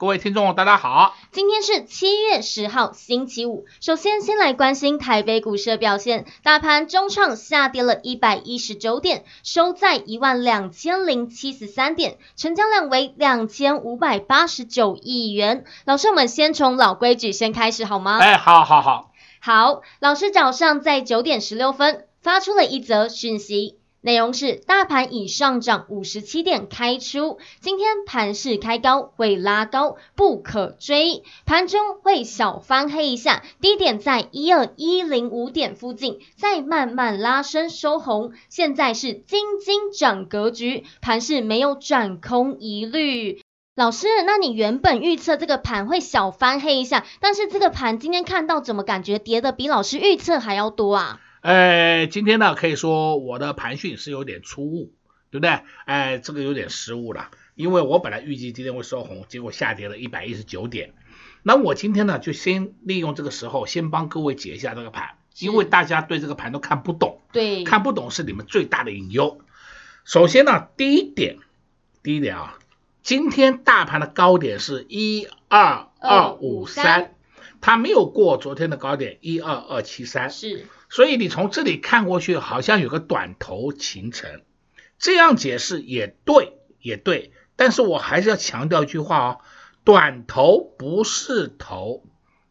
各位听众，大家好。今天是七月十号，星期五。首先，先来关心台北股市的表现。大盘中创下跌了一百一十九点，收在一万两千零七十三点，成交量为两千五百八十九亿元。老师，我们先从老规矩先开始好吗？哎，好好好。好，老师早上在九点十六分发出了一则讯息。内容是大盘已上涨五十七点开出，今天盘势开高会拉高，不可追，盘中会小翻黑一下，低点在一二一零五点附近，再慢慢拉升收红。现在是金金涨格局，盘势没有转空疑虑。老师，那你原本预测这个盘会小翻黑一下，但是这个盘今天看到怎么感觉跌得比老师预测还要多啊？呃，今天呢，可以说我的盘讯是有点出误，对不对？哎，这个有点失误了，因为我本来预计今天会收红，结果下跌了一百一十九点。那我今天呢，就先利用这个时候，先帮各位解一下这个盘，因为大家对这个盘都看不懂，对，看不懂是你们最大的隐忧。首先呢，第一点，第一点啊，今天大盘的高点是一二二五三，它没有过昨天的高点一二二七三，是。所以你从这里看过去，好像有个短头形成，这样解释也对，也对。但是我还是要强调一句话哦，短头不是头，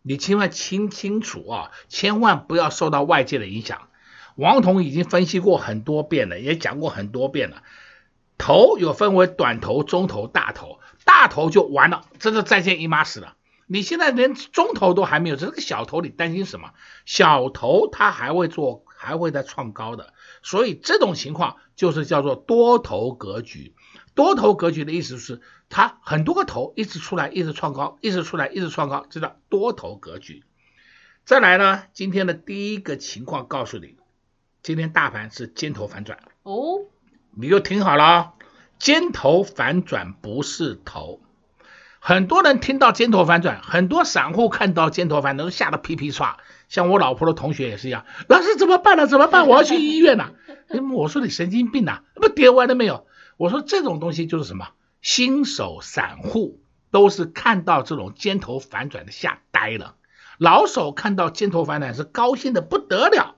你千万听清楚啊，千万不要受到外界的影响。王彤已经分析过很多遍了，也讲过很多遍了，头有分为短头、中头、大头，大头就完了，真的再见姨妈死了。你现在连中头都还没有，这个小头你担心什么？小头它还会做，还会再创高的，所以这种情况就是叫做多头格局。多头格局的意思是，它很多个头一直出来，一直创高，一直出来，一直创高，这叫多头格局。再来呢，今天的第一个情况告诉你，今天大盘是尖头反转哦，你就听好了，尖头反转不是头。很多人听到尖头反转，很多散户看到尖头反转都吓得皮皮剉。像我老婆的同学也是一样，老师怎么办呢？怎么办？我要去医院了。我说你神经病呐，不跌完了没有？我说这种东西就是什么？新手散户都是看到这种尖头反转的吓呆了，老手看到尖头反转是高兴的不得了，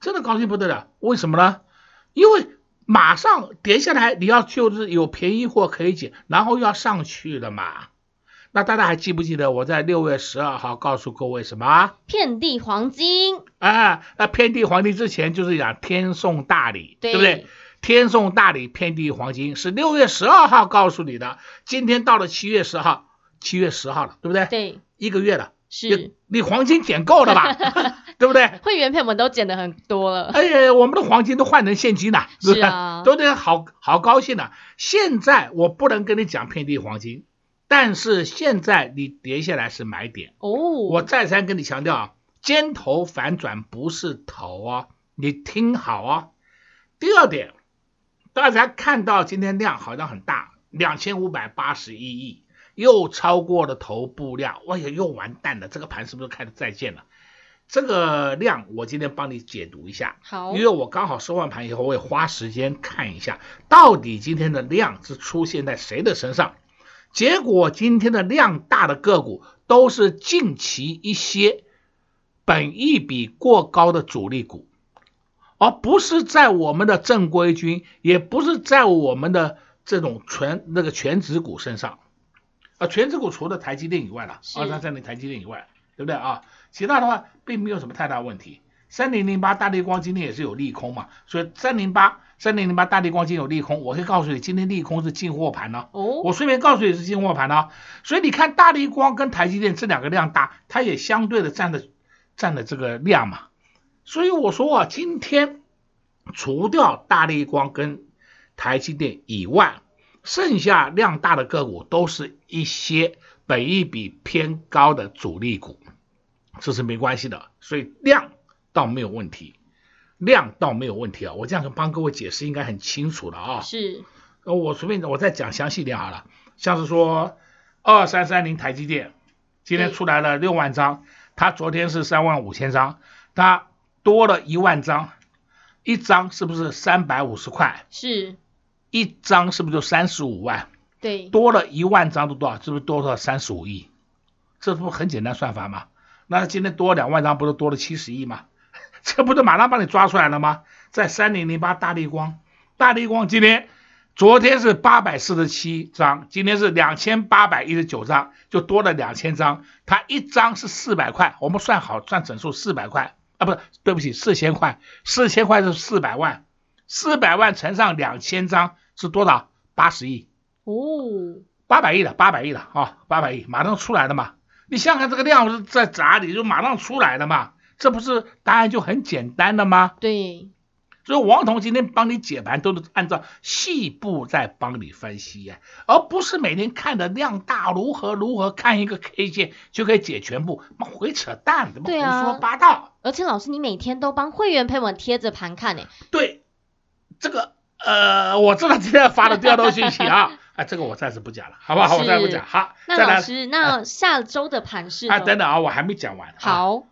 真的高兴不得了。为什么呢？因为。马上跌下来，你要就是有便宜货可以捡，然后要上去了嘛。那大家还记不记得我在六月十二号告诉各位什么？遍地黄金。啊，那遍地黄金之前就是讲天送大礼，对，对不对？天送大礼，遍地黄金是六月十二号告诉你的。今天到了七月十号，七月十号了，对不对？对，一个月了。是，你黄金捡够了吧？对不对？会员票我们都捡的很多了。哎呀，我们的黄金都换成现金了，是啊，都得好好高兴了。现在我不能跟你讲遍地黄金，但是现在你跌下来是买点哦。我再三跟你强调啊，尖头反转不是头啊，你听好啊。第二点，大家看到今天量好像很大，两千五百八十一亿。又超过了头部量，哎呀，又完蛋了！这个盘是不是开始再见了？这个量我今天帮你解读一下，好，因为我刚好收完盘以后，我也花时间看一下，到底今天的量是出现在谁的身上？结果今天的量大的个股都是近期一些本益比过高的主力股，而不是在我们的正规军，也不是在我们的这种全那个全值股身上。啊，全指股除了台积电以外了，二三三零台积电以外，对不对啊？其他的话并没有什么太大问题。三零零八大立光今天也是有利空嘛，所以三零八三零零八大立光今天有利空，我可以告诉你，今天利空是进货盘呢。哦，我顺便告诉你是进货盘呢。所以你看大立光跟台积电这两个量大，它也相对的占的占的这个量嘛。所以我说啊，今天除掉大立光跟台积电以外，剩下量大的个股都是一些本益比偏高的主力股，这是没关系的，所以量倒没有问题，量倒没有问题啊。我这样帮各位解释应该很清楚了啊。是，我随便我再讲详细点好了，像是说二三三零台积电今天出来了六万张，它昨天是三万五千张，它多了一万张。一张是不是三百五十块？是，一张是不是就三十五万？对，多了一万张都多少？是不是多了三十五亿？这不很简单算法吗？那今天多两万张，不是多了七十亿吗？这不是马上帮你抓出来了吗？在三零零八大立光，大立光今天昨天是八百四十七张，今天是两千八百一十九张，就多了两千张。它一张是四百块，我们算好算整数四百块。啊，不是，对不起，四千块，四千块是四百万，四百万乘上两千张是多少？八十亿哦，八百亿的，八百亿的啊，八百亿马上出来的嘛。你想想看这个量是在哪里，就马上出来的嘛，这不是答案就很简单的吗？对。所以王彤今天帮你解盘，都是按照细部在帮你分析呀，而不是每天看的量大如何如何，看一个 K 线就可以解全部，妈回扯淡，怎么胡说八道？啊、而且老师，你每天都帮会员朋友们贴着盘看呢？对，这个呃，我知道今天发的第二道信息啊，啊，这个我暂时不讲了，好不好？我暂时不讲。好，那老师，那下周的盘是？啊，等等啊，我还没讲完。好。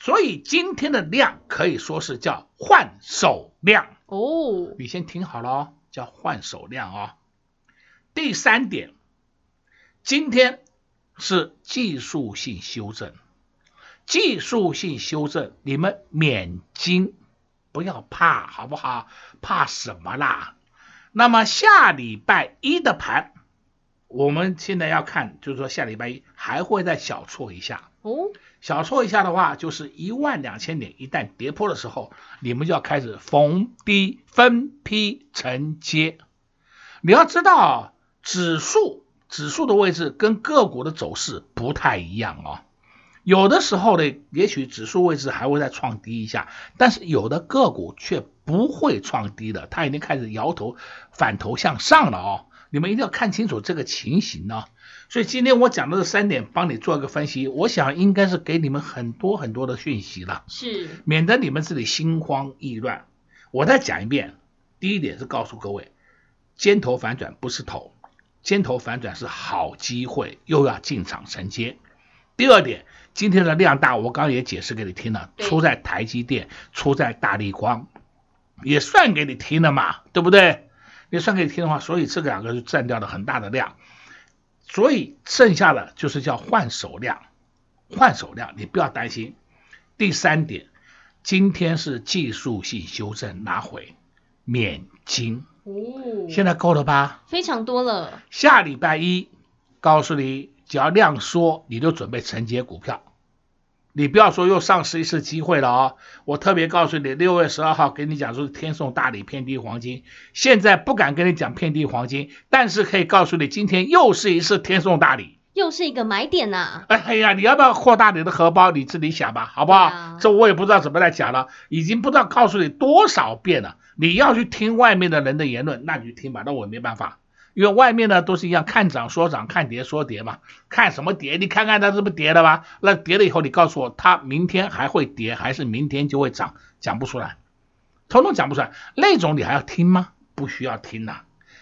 所以今天的量可以说是叫换手量哦，你先听好了哦，叫换手量哦。第三点，今天是技术性修正，技术性修正，你们免惊，不要怕，好不好？怕什么啦？那么下礼拜一的盘，我们现在要看，就是说下礼拜一还会再小挫一下哦。小挫一下的话，就是一万两千点，一旦跌破的时候，你们就要开始逢低分批承接。你要知道，指数指数的位置跟个股的走势不太一样哦。有的时候呢，也许指数位置还会再创低一下，但是有的个股却不会创低的，它已经开始摇头反头向上了哦。你们一定要看清楚这个情形呢。所以今天我讲的这三点，帮你做一个分析，我想应该是给你们很多很多的讯息了，是，免得你们自己心慌意乱。我再讲一遍，第一点是告诉各位，尖头反转不是头，尖头反转是好机会，又要进场承接。第二点，今天的量大，我刚刚也解释给你听了，出在台积电，出在大力光，也算给你听了嘛，对不对？也算给你听的话，所以这两个就占掉了很大的量。所以剩下的就是叫换手量，换手量，你不要担心。第三点，今天是技术性修正拿回，免金。哦，现在够了吧？非常多了。下礼拜一，告诉你，只要量缩，你就准备承接股票。你不要说又丧失一次机会了哦！我特别告诉你，六月十二号给你讲说是天送大礼，遍地黄金。现在不敢跟你讲遍地黄金，但是可以告诉你，今天又是一次天送大礼，又是一个买点呐、啊！哎呀，你要不要扩大你的荷包？你自己想吧，好不好？啊、这我也不知道怎么来讲了，已经不知道告诉你多少遍了。你要去听外面的人的言论，那你就听吧，那我没办法。因为外面呢都是一样，看涨说涨，看跌说跌嘛。看什么跌？你看看它是不是跌了吧？那跌了以后，你告诉我它明天还会跌，还是明天就会涨？讲不出来，统统讲不出来。那种你还要听吗？不需要听呐。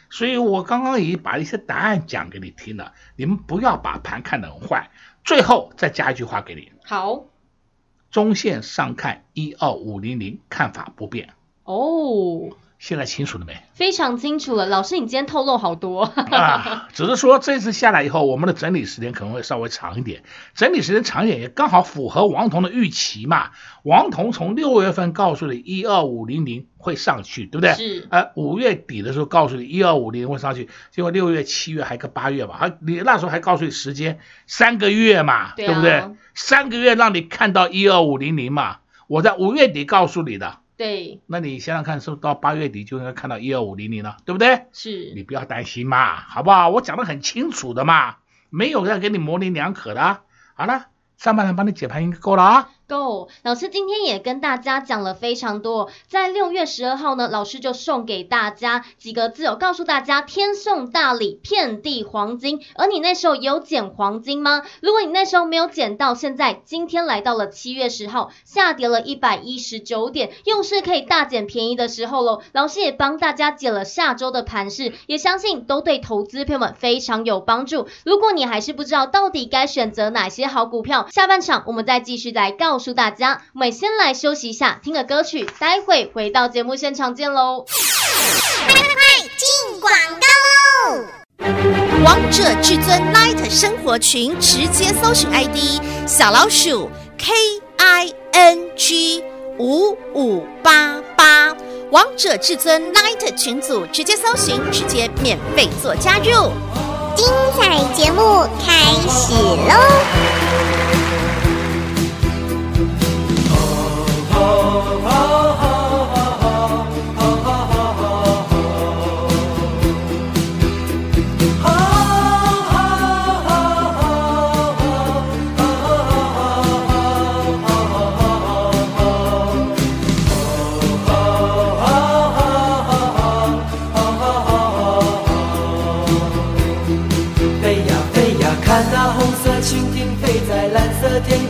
所以我刚刚已经把一些答案讲给你听了，你们不要把盘看得很坏。最后再加一句话给你。好，中线上看一二五零零，看法不变。哦。现在清楚了没？非常清楚了，老师，你今天透露好多 啊！只是说这次下来以后，我们的整理时间可能会稍微长一点，整理时间长一点也刚好符合王彤的预期嘛。王彤从六月份告诉你一二五零零会上去，对不对？是。呃，五月底的时候告诉你一二五零会上去，结果六月、七月还个八月嘛，还你那时候还告诉你时间三个月嘛，对，啊、对不对？三个月让你看到一二五零零嘛，我在五月底告诉你的。对，那你想想看，是不是到八月底就应该看到一二五零零了，对不对？是，你不要担心嘛，好不好？我讲的很清楚的嘛，没有在给你模棱两可的。好了，上半场帮你解盘应该够了啊。够。老师今天也跟大家讲了非常多，在六月十二号呢，老师就送给大家几个字，有告诉大家天送大礼，遍地黄金。而你那时候有捡黄金吗？如果你那时候没有捡到，现在今天来到了七月十号，下跌了一百一十九点，又是可以大捡便宜的时候喽。老师也帮大家解了下周的盘势，也相信都对投资朋友们非常有帮助。如果你还是不知道到底该选择哪些好股票，下半场我们再继续来告诉大家。我们先来休息一下，听个歌曲，待会回到节目现场见喽。快快快，进广告喽！王者至尊 Light 生活群直接搜寻 ID 小老鼠 K I N G 五五八八，王者至尊 Light 群组直接搜寻，直接免费做加入。精彩节目开始喽！哦，飞呀飞呀，看那红色蜻蜓飞在蓝色天空。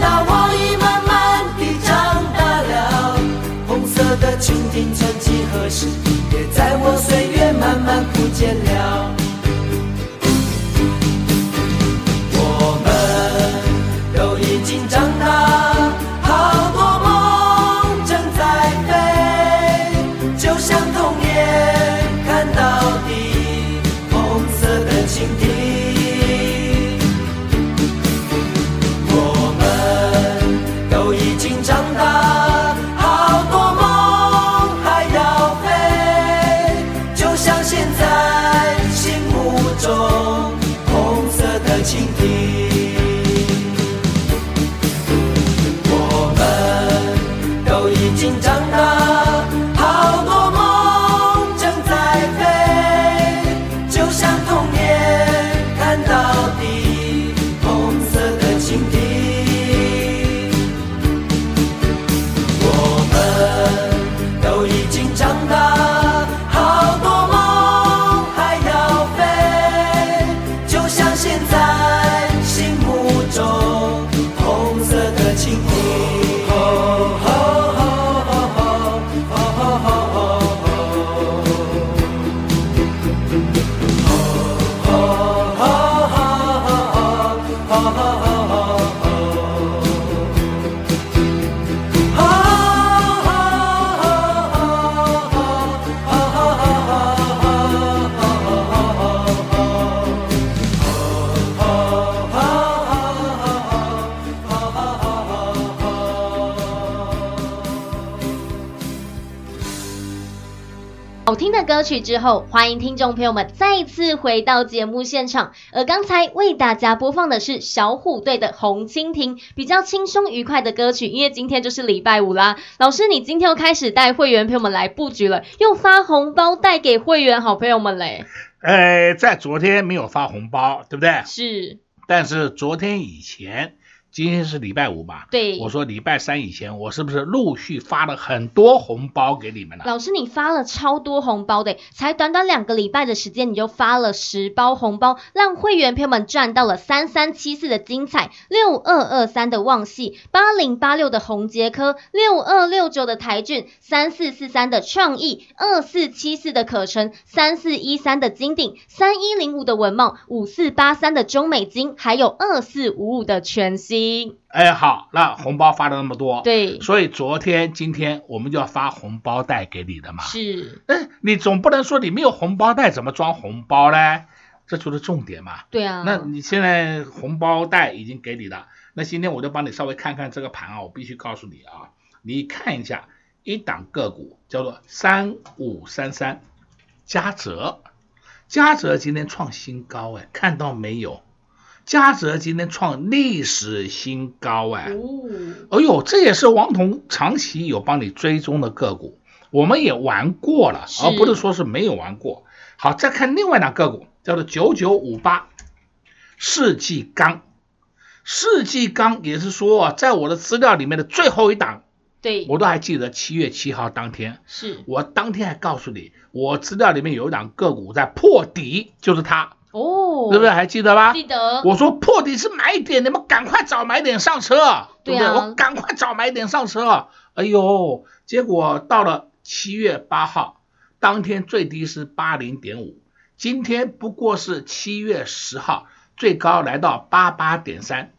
道我已慢慢地长大了，红色的蜻蜓曾几何时，也在我岁月慢慢不见了。曲之后，欢迎听众朋友们再次回到节目现场。而刚才为大家播放的是小虎队的《红蜻蜓》，比较轻松愉快的歌曲。因为今天就是礼拜五啦，老师，你今天又开始带会员朋友们来布局了，又发红包带给会员好朋友们嘞。呃，在昨天没有发红包，对不对？是。但是昨天以前。今天是礼拜五吧？对，我说礼拜三以前，我是不是陆续发了很多红包给你们了？老师，你发了超多红包的，才短短两个礼拜的时间，你就发了十包红包，让会员朋友们赚到了三三七四的精彩，六二二三的旺系，八零八六的红杰科，六二六九的台俊，三四四三的创意，二四七四的可成，三四一三的金鼎，三一零五的文茂，五四八三的中美金，还有二四五五的全新。哎，好，那红包发了那么多，对，所以昨天、今天我们就要发红包袋给你的嘛。是，哎，你总不能说你没有红包袋怎么装红包嘞？这就是重点嘛。对啊。那你现在红包袋已经给你了，那今天我就帮你稍微看看这个盘啊，我必须告诉你啊，你看一下一档个股叫做三五三三嘉泽，嘉泽今天创新高哎，看到没有？嘉泽今天创历史新高哎，哎呦，这也是王彤长期有帮你追踪的个股，我们也玩过了，而不是说是没有玩过。好，再看另外一档个股，叫做九九五八世纪钢，世纪钢也是说，在我的资料里面的最后一档，对，我都还记得七月七号当天，是。我当天还告诉你，我资料里面有一档个股在破底，就是它。哦，对不对？还记得吧？记得。我说破底是买点，你们赶快找买点上车，对不对？对啊，我赶快找买点上车。哎呦，结果到了七月八号，当天最低是八零点五，今天不过是七月十号，最高来到八八点三，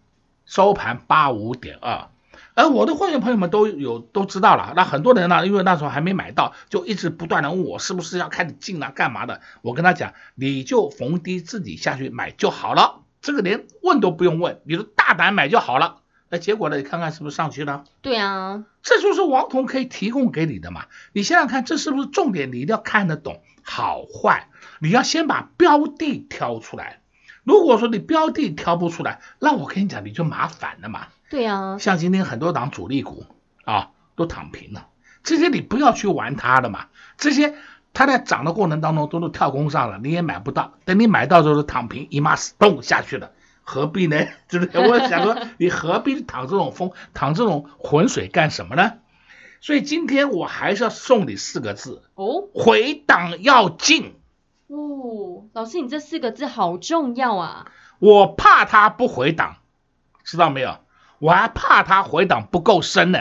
收盘八五点二。而我的会员朋友们都有都知道了，那很多人呢，因为那时候还没买到，就一直不断的问我是不是要开始进了干嘛的。我跟他讲，你就逢低自己下去买就好了，这个连问都不用问，你就大胆买就好了。那结果呢，你看看是不是上去了？对啊，这就是王彤可以提供给你的嘛。你想想看，这是不是重点？你一定要看得懂好坏，你要先把标的挑出来。如果说你标的挑不出来，那我跟你讲，你就麻烦了嘛。对啊，像今天很多档主力股啊都躺平了，这些你不要去玩它的嘛。这些它在涨的过程当中都是跳空上了，你也买不到。等你买到之后躺平，一码死动下去了，何必呢？对不对？我想说，你何必淌这种风，淌这种浑水干什么呢？所以今天我还是要送你四个字哦，回档要进。哦，老师，你这四个字好重要啊！我怕它不回档，知道没有？我还怕它回档不够深呢，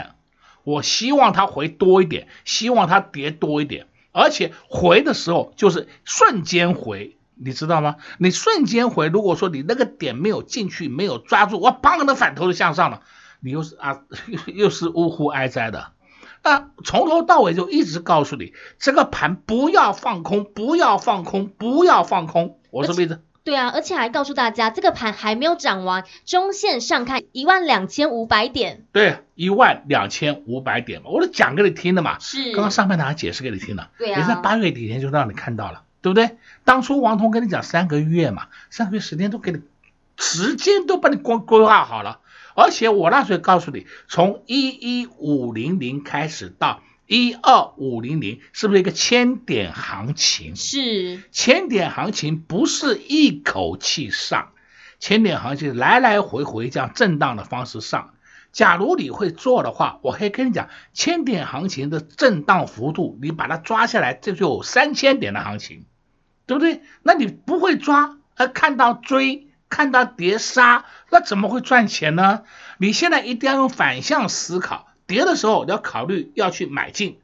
我希望它回多一点，希望它跌多一点，而且回的时候就是瞬间回，你知道吗？你瞬间回，如果说你那个点没有进去，没有抓住，我砰的反头就向上了，你又是啊，又，是呜呼哀哉的。那从头到尾就一直告诉你，这个盘不要放空，不要放空，不要放空，我是不是？对啊，而且还告诉大家，这个盘还没有涨完，中线上看一万两千五百点。对，一万两千五百点嘛，我都讲给你听的嘛。是。刚刚上半场还解释给你听了。对啊。也在八月底前就让你看到了，对不对？当初王彤跟你讲三个月嘛，三个月时间都给你，时间都帮你规规划好了，而且我那时候告诉你，从一一五零零开始到。一二五零零是不是一个千点行情？是，千点行情不是一口气上，千点行情来来回回这样震荡的方式上。假如你会做的话，我可以跟你讲，千点行情的震荡幅度，你把它抓下来，这就有三千点的行情，对不对？那你不会抓，而看到追，看到跌杀，那怎么会赚钱呢？你现在一定要用反向思考。跌的时候你要考虑要去买进，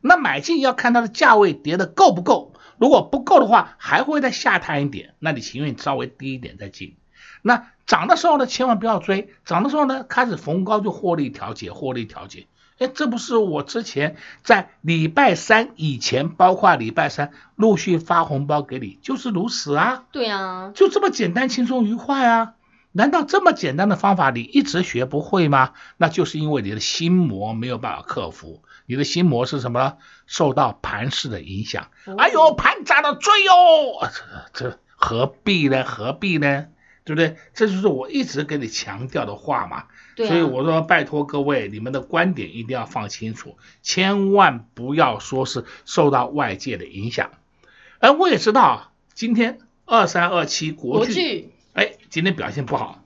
那买进要看它的价位跌的够不够，如果不够的话，还会再下探一点，那你情愿稍微低一点再进。那涨的时候呢，千万不要追，涨的时候呢，开始逢高就获利调节，获利调节。哎，这不是我之前在礼拜三以前，包括礼拜三陆续发红包给你，就是如此啊。对啊，就这么简单、轻松、愉快啊。难道这么简单的方法你一直学不会吗？那就是因为你的心魔没有办法克服。你的心魔是什么呢？受到盘势的影响。哎呦，盘涨得追哟！这这何必呢？何必呢？对不对？这就是我一直跟你强调的话嘛。所以我说，拜托各位，你们的观点一定要放清楚，千万不要说是受到外界的影响。而我也知道，今天二三二七国巨。哎，今天表现不好，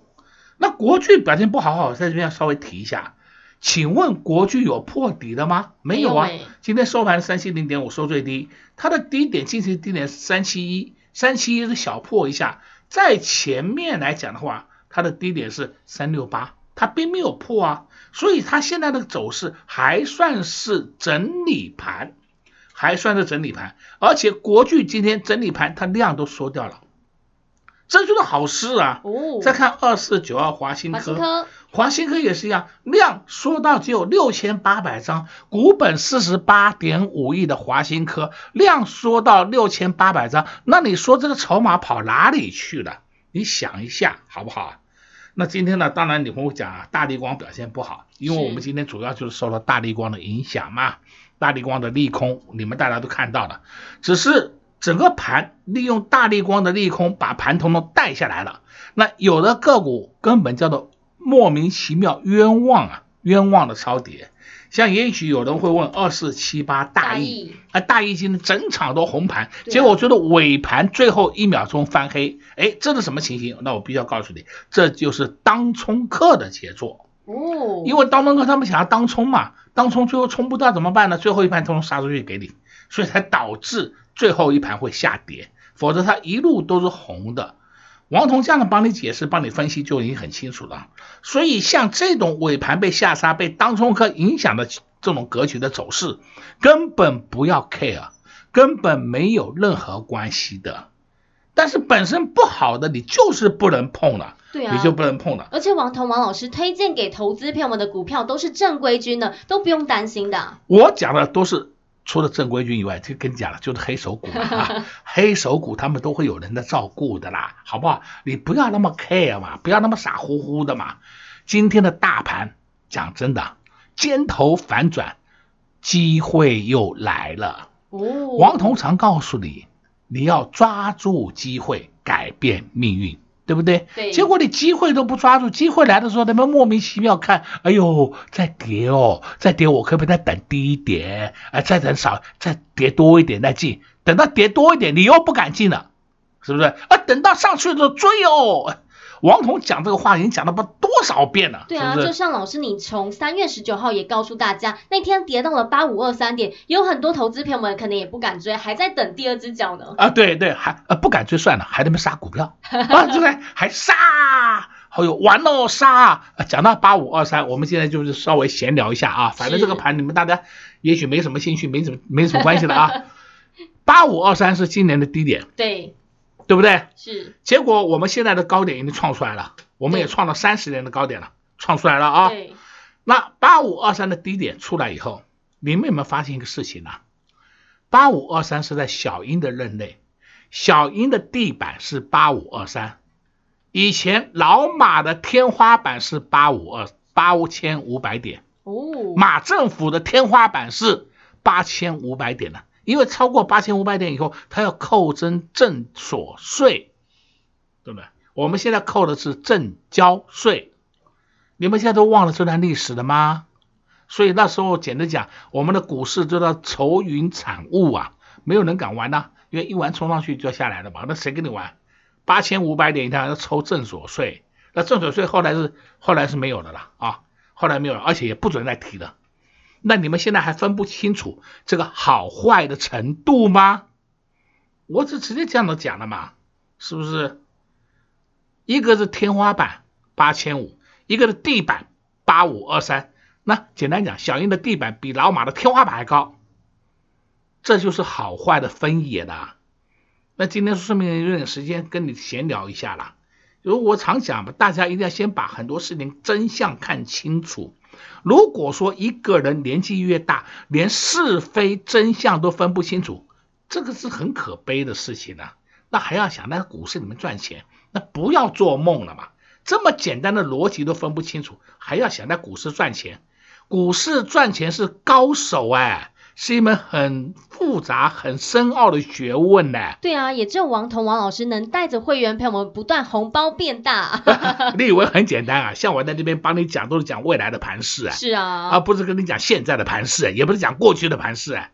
那国巨表现不好，我在这边要稍微提一下，请问国巨有破底的吗？没有啊，今天收盘三七零点五收最低，它的低点近期低点是三七一，三七一是小破一下，在前面来讲的话，它的低点是三六八，它并没有破啊，所以它现在的走势还算是整理盘，还算是整理盘，而且国巨今天整理盘它量都缩掉了。这就是好事啊！哦，再看二四九二华新科，华新科也是一样，量缩到只有六千八百张，股本四十八点五亿的华新科量缩到六千八百张，那你说这个筹码跑哪里去了？你想一下好不好？那今天呢？当然你会讲啊，大立光表现不好，因为我们今天主要就是受到大立光的影响嘛，大立光的利空你们大家都看到了，只是。整个盘利用大利光的利空把盘统统带下来了，那有的个股根本叫做莫名其妙冤枉啊，冤枉的超跌。像也许有人会问二四七八大亿，啊大亿今天整场都红盘，结果我觉得尾盘最后一秒钟翻黑，哎，这是什么情形？那我必须要告诉你，这就是当冲客的杰作哦，因为当冲客他们想要当冲嘛，当冲最后冲不到怎么办呢？最后一盘统统杀出去给你，所以才导致。最后一盘会下跌，否则它一路都是红的。王彤这样的帮你解释、帮你分析就已经很清楚了。所以像这种尾盘被下杀、被当冲客影响的这种格局的走势，根本不要 care，根本没有任何关系的。但是本身不好的，你就是不能碰了，对啊，你就不能碰了。而且王彤王老师推荐给投资朋友们的股票都是正规军的，都不用担心的。我讲的都是。除了正规军以外，就跟你讲了，就是黑手股啊，黑手股他们都会有人在照顾的啦，好不好？你不要那么 care 嘛，不要那么傻乎乎的嘛。今天的大盘，讲真的，尖头反转，机会又来了。哦，王彤常告诉你，你要抓住机会，改变命运。对不对？对。结果你机会都不抓住，机会来的时候，他们莫名其妙看，哎呦，再跌哦，再跌，我可不可以再等低一点？哎，再等少，再跌多一点再进。等到跌多一点，你又不敢进了，是不是？啊，等到上去的时候追哦。王彤讲这个话已经讲了不多少遍了，对啊，是是就像老师你从三月十九号也告诉大家，那天跌到了八五二三点，有很多投资朋友们可能也不敢追，还在等第二只脚呢。啊，对对，还呃不敢追算了，还在那杀股票 啊，对不对？还杀，还有完了杀。讲到八五二三，我们现在就是稍微闲聊一下啊，反正这个盘你们大家也许没什么兴趣，没什么没什么关系的啊。八五二三是今年的低点，对。对不对？是。结果我们现在的高点已经创出来了，我们也创了三十年的高点了，创出来了啊。对。那八五二三的低点出来以后，你们有没有发现一个事情呢？八五二三是在小阴的任内，小阴的地板是八五二三，以前老马的天花板是八五二八千五百点哦，马政府的天花板是八千五百点呢。因为超过八千五百点以后，它要扣征正所税，对不对？我们现在扣的是正交税，你们现在都忘了这段历史了吗？所以那时候简直讲，我们的股市就叫愁云惨雾啊，没有人敢玩呐、因为一玩冲上去就要下来了嘛，那谁跟你玩？八千五百点一趟要抽正所税，那正所税后来是后来是没有的了啊，后来没有了，而且也不准再提了。那你们现在还分不清楚这个好坏的程度吗？我只直接这样的讲了嘛，是不是？一个是天花板八千五，一个是地板八五二三。那简单讲，小英的地板比老马的天花板还高，这就是好坏的分野的。那今天顺便有点时间跟你闲聊一下啦。如果我常讲嘛，大家一定要先把很多事情真相看清楚。如果说一个人年纪越大，连是非真相都分不清楚，这个是很可悲的事情啊。那还要想在股市里面赚钱，那不要做梦了嘛。这么简单的逻辑都分不清楚，还要想在股市赚钱？股市赚钱是高手哎。是一门很复杂、很深奥的学问呢。对啊，也只有王彤王老师能带着会员陪我们不断红包变大。你以为很简单啊？像我在这边帮你讲，都是讲未来的盘势啊，是啊，而不是跟你讲现在的盘势，也不是讲过去的盘势啊。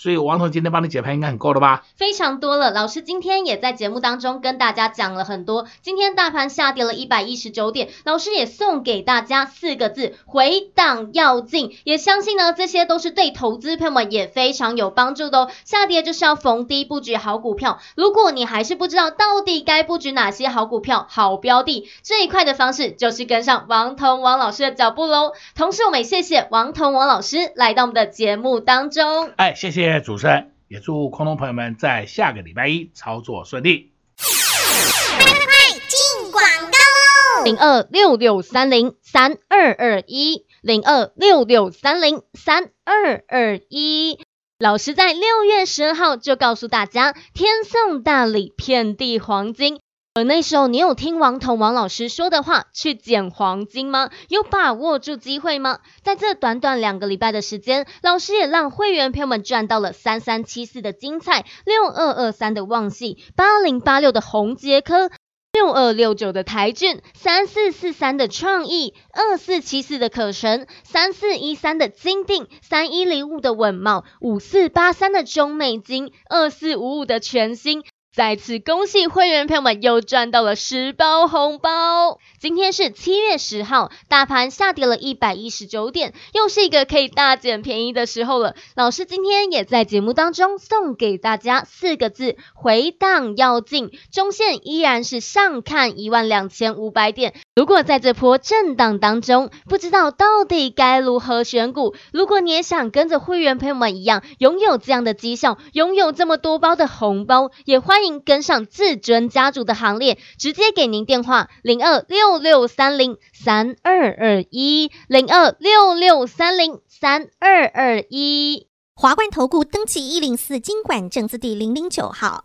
所以王彤今天帮你解盘应该很够了吧？非常多了。老师今天也在节目当中跟大家讲了很多。今天大盘下跌了一百一十九点，老师也送给大家四个字：回档要进。也相信呢，这些都是对投资朋友们也非常有帮助的哦。下跌就是要逢低布局好股票。如果你还是不知道到底该布局哪些好股票、好标的，最快的方式就是跟上王彤王老师的脚步喽。同时，我们也谢谢王彤王老师来到我们的节目当中。哎，谢谢。主持人也祝空中朋友们在下个礼拜一操作顺利。快快快进广告喽！零二六六三零三二二一，零二六六三零三二二一。老师在六月十二号就告诉大家，天送大礼，遍地黄金。而那时候，你有听王彤王老师说的话去捡黄金吗？有把握住机会吗？在这短短两个礼拜的时间，老师也让会员朋友们赚到了三三七四的精彩，六二二三的旺矽，八零八六的红杰科，六二六九的台郡，三四四三的创意，二四七四的可成，三四一三的金定，三一零五的稳懋，五四八三的中美金，二四五五的全新。再次恭喜会员朋友们又赚到了十包红包！今天是七月十号，大盘下跌了一百一十九点，又是一个可以大捡便宜的时候了。老师今天也在节目当中送给大家四个字：回档要进，中线依然是上看一万两千五百点。如果在这波震荡当中，不知道到底该如何选股，如果你也想跟着会员朋友们一样，拥有这样的绩效，拥有这么多包的红包，也欢迎。跟上至尊家族的行列，直接给您电话零二六六三零三二二一零二六六三零三二二一。华冠投顾登记一零四金管证字第零零九号。